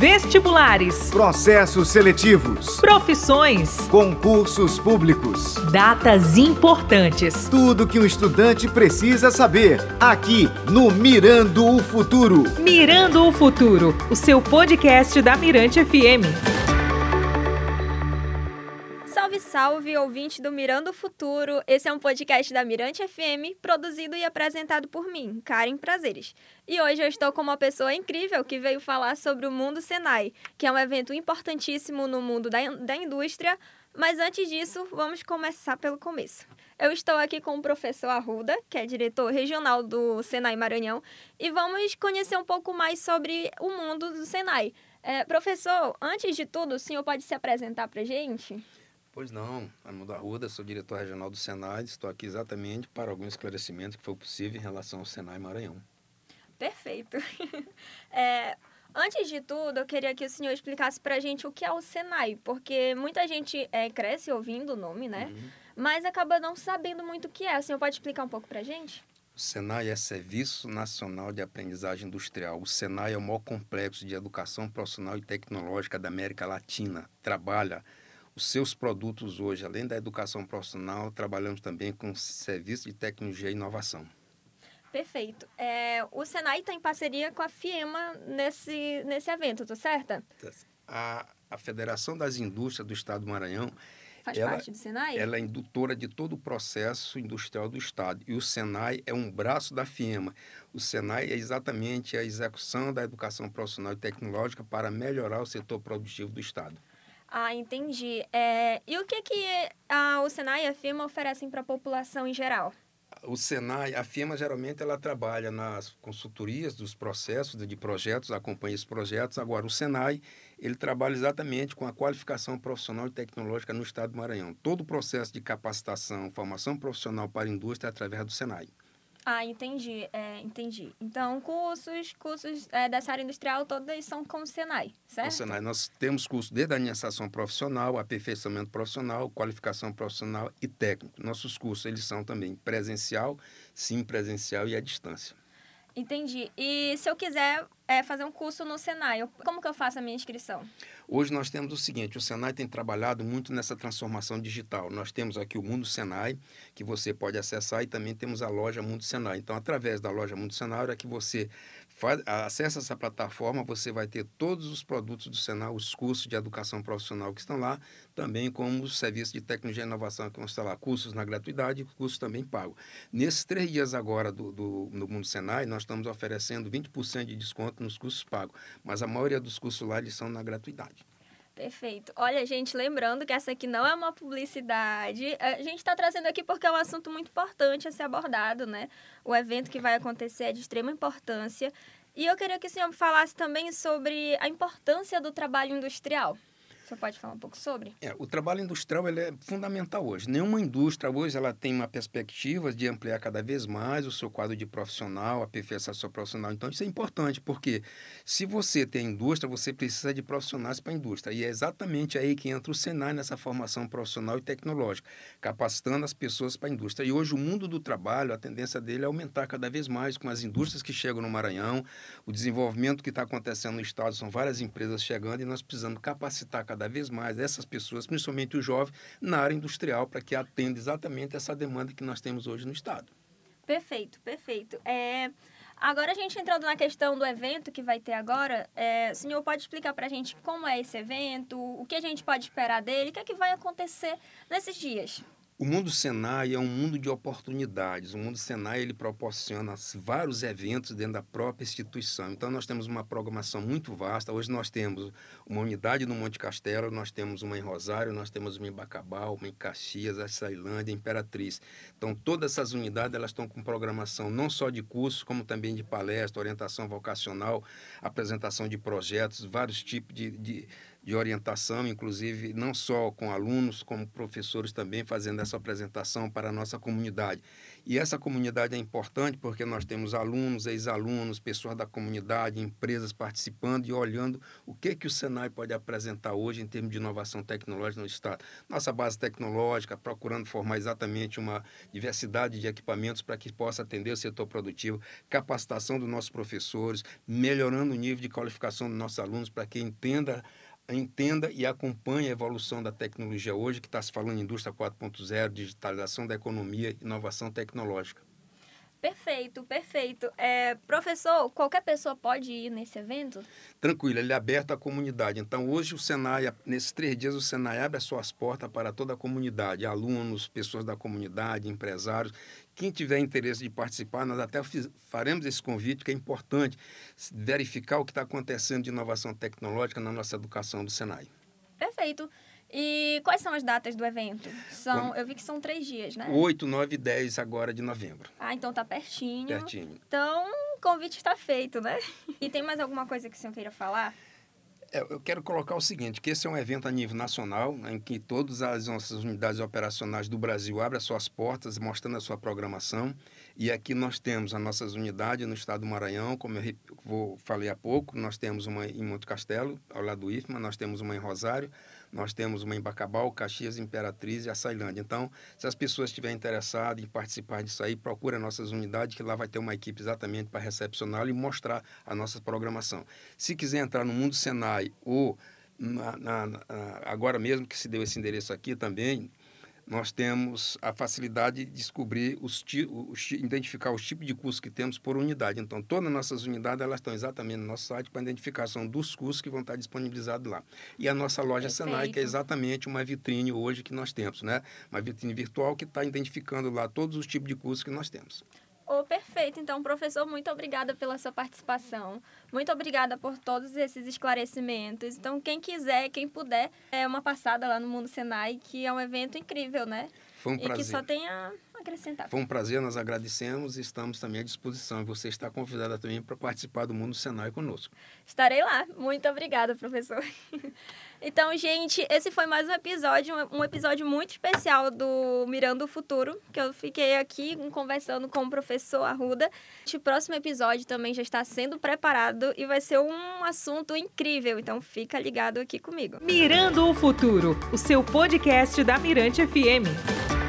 Vestibulares. Processos seletivos. Profissões. Concursos públicos. Datas importantes. Tudo que um estudante precisa saber. Aqui no Mirando o Futuro. Mirando o Futuro, o seu podcast da Mirante FM. Salve, salve, ouvinte do Mirando Futuro. Esse é um podcast da Mirante FM, produzido e apresentado por mim, Karen Prazeres. E hoje eu estou com uma pessoa incrível que veio falar sobre o Mundo Senai, que é um evento importantíssimo no mundo da, da indústria. Mas antes disso, vamos começar pelo começo. Eu estou aqui com o professor Arruda, que é diretor regional do Senai Maranhão, e vamos conhecer um pouco mais sobre o mundo do Senai. É, professor, antes de tudo, o senhor pode se apresentar para gente? Pois não, Armando Arruda, sou diretor regional do Senai, estou aqui exatamente para algum esclarecimento que for possível em relação ao Senai Maranhão. Perfeito. é, antes de tudo, eu queria que o senhor explicasse para a gente o que é o Senai, porque muita gente é, cresce ouvindo o nome, né? Uhum. Mas acaba não sabendo muito o que é. O senhor pode explicar um pouco para a gente? O Senai é Serviço Nacional de Aprendizagem Industrial. O Senai é o maior complexo de educação profissional e tecnológica da América Latina. Trabalha os seus produtos hoje, além da educação profissional, trabalhamos também com serviço de tecnologia e inovação. Perfeito. É, o Senai está em parceria com a FIEMA nesse, nesse evento, tô certa? A, a Federação das Indústrias do Estado do Maranhão Faz ela, parte do Senai? Ela é indutora de todo o processo industrial do Estado. E o Senai é um braço da FIEMA. O Senai é exatamente a execução da educação profissional e tecnológica para melhorar o setor produtivo do Estado. Ah, entendi. É, e o que, que a, o Senai e a firma oferecem para a população em geral? O Senai, a firma geralmente ela trabalha nas consultorias dos processos de projetos, acompanha esses projetos. Agora, o Senai, ele trabalha exatamente com a qualificação profissional e tecnológica no estado do Maranhão. Todo o processo de capacitação, formação profissional para a indústria é através do Senai. Ah, entendi, é, entendi. Então, cursos, cursos é, dessa área industrial, todos são com o Senai, certo? O Senai, nós temos cursos desde a iniciação profissional, aperfeiçoamento profissional, qualificação profissional e técnico. Nossos cursos, eles são também presencial, sim presencial e à distância. Entendi. E se eu quiser é, fazer um curso no Senai, como que eu faço a minha inscrição? Hoje nós temos o seguinte, o Senai tem trabalhado muito nessa transformação digital. Nós temos aqui o Mundo Senai, que você pode acessar, e também temos a loja Mundo Senai. Então, através da loja Mundo Senai, é que você faz, acessa essa plataforma, você vai ter todos os produtos do Senai, os cursos de educação profissional que estão lá, também como os serviços de tecnologia e inovação que estar lá, cursos na gratuidade cursos também pagos. Nesses três dias agora do, do, no Mundo Senai, nós estamos oferecendo 20% de desconto nos cursos pagos, mas a maioria dos cursos lá eles são na gratuidade. Perfeito. Olha, gente, lembrando que essa aqui não é uma publicidade. A gente está trazendo aqui porque é um assunto muito importante a ser abordado, né? O evento que vai acontecer é de extrema importância. E eu queria que o senhor falasse também sobre a importância do trabalho industrial. Você pode falar um pouco sobre? É, o trabalho industrial ele é fundamental hoje. Nenhuma indústria hoje ela tem uma perspectiva de ampliar cada vez mais o seu quadro de profissional, aperfeiçoar seu profissional. Então, isso é importante, porque se você tem indústria, você precisa de profissionais para a indústria. E é exatamente aí que entra o Senai nessa formação profissional e tecnológica, capacitando as pessoas para a indústria. E hoje o mundo do trabalho, a tendência dele é aumentar cada vez mais com as indústrias que chegam no Maranhão, o desenvolvimento que está acontecendo no estado, são várias empresas chegando e nós precisamos capacitar cada cada vez mais essas pessoas, principalmente os jovens, na área industrial, para que atenda exatamente essa demanda que nós temos hoje no Estado. Perfeito, perfeito. É, agora, a gente entrando na questão do evento que vai ter agora, é, o senhor pode explicar para a gente como é esse evento, o que a gente pode esperar dele, o que é que vai acontecer nesses dias? O mundo Senai é um mundo de oportunidades. O mundo Senai ele proporciona vários eventos dentro da própria instituição. Então nós temos uma programação muito vasta. Hoje nós temos uma unidade no Monte Castelo, nós temos uma em Rosário, nós temos uma em Bacabal, uma em Caxias, a Sailândia, Imperatriz. Então todas essas unidades elas estão com programação não só de cursos, como também de palestra, orientação vocacional, apresentação de projetos, vários tipos de, de de orientação, inclusive não só com alunos, como professores também fazendo essa apresentação para a nossa comunidade. E essa comunidade é importante porque nós temos alunos, ex-alunos, pessoas da comunidade, empresas participando e olhando o que, que o Senai pode apresentar hoje em termos de inovação tecnológica no Estado. Nossa base tecnológica, procurando formar exatamente uma diversidade de equipamentos para que possa atender o setor produtivo, capacitação dos nossos professores, melhorando o nível de qualificação dos nossos alunos para que entenda entenda e acompanhe a evolução da tecnologia hoje, que está se falando em indústria 4.0, digitalização da economia, inovação tecnológica. Perfeito, perfeito. É, professor, qualquer pessoa pode ir nesse evento? Tranquilo, ele é aberto à comunidade. Então, hoje o Senai, nesses três dias, o Senai abre as suas portas para toda a comunidade, alunos, pessoas da comunidade, empresários. Quem tiver interesse de participar, nós até fiz, faremos esse convite, que é importante verificar o que está acontecendo de inovação tecnológica na nossa educação do Senai. Perfeito. E quais são as datas do evento? São, eu vi que são três dias, né? 8, 9 e 10 agora de novembro. Ah, então tá pertinho. Pertinho. Então, o convite está feito, né? E tem mais alguma coisa que o senhor queira falar? É, eu quero colocar o seguinte, que esse é um evento a nível nacional, né, em que todas as nossas unidades operacionais do Brasil abrem as suas portas, mostrando a sua programação. E aqui nós temos as nossas unidades no estado do Maranhão, como eu vou, falei há pouco, nós temos uma em Monte Castelo, ao lado do IFMA, nós temos uma em Rosário, nós temos uma em Bacabal, Caxias, Imperatriz e Açailândia. Então, se as pessoas estiverem interessadas em participar disso aí, procura nossas unidades, que lá vai ter uma equipe exatamente para recepcioná e mostrar a nossa programação. Se quiser entrar no Mundo Senai ou na, na, na, agora mesmo que se deu esse endereço aqui também, nós temos a facilidade de descobrir, os, os, identificar os tipos de cursos que temos por unidade. Então, todas as nossas unidades elas estão exatamente no nosso site para a identificação dos cursos que vão estar disponibilizados lá. E a nossa loja Perfeito. Senai, que é exatamente uma vitrine hoje que nós temos, né? Uma vitrine virtual que está identificando lá todos os tipos de cursos que nós temos. Oh, perfeito. Então, professor, muito obrigada pela sua participação. Muito obrigada por todos esses esclarecimentos. Então, quem quiser, quem puder, é uma passada lá no Mundo Senai, que é um evento incrível, né? Foi um prazer. E que só tem a acrescentar. Foi um prazer, nós agradecemos e estamos também à disposição. Você está convidada também para participar do Mundo Senai conosco. Estarei lá. Muito obrigada, professor. Então, gente, esse foi mais um episódio, um episódio muito especial do Mirando o Futuro, que eu fiquei aqui conversando com o professor Arruda. Este próximo episódio também já está sendo preparado e vai ser um assunto incrível, então fica ligado aqui comigo. Mirando o Futuro, o seu podcast da Mirante FM.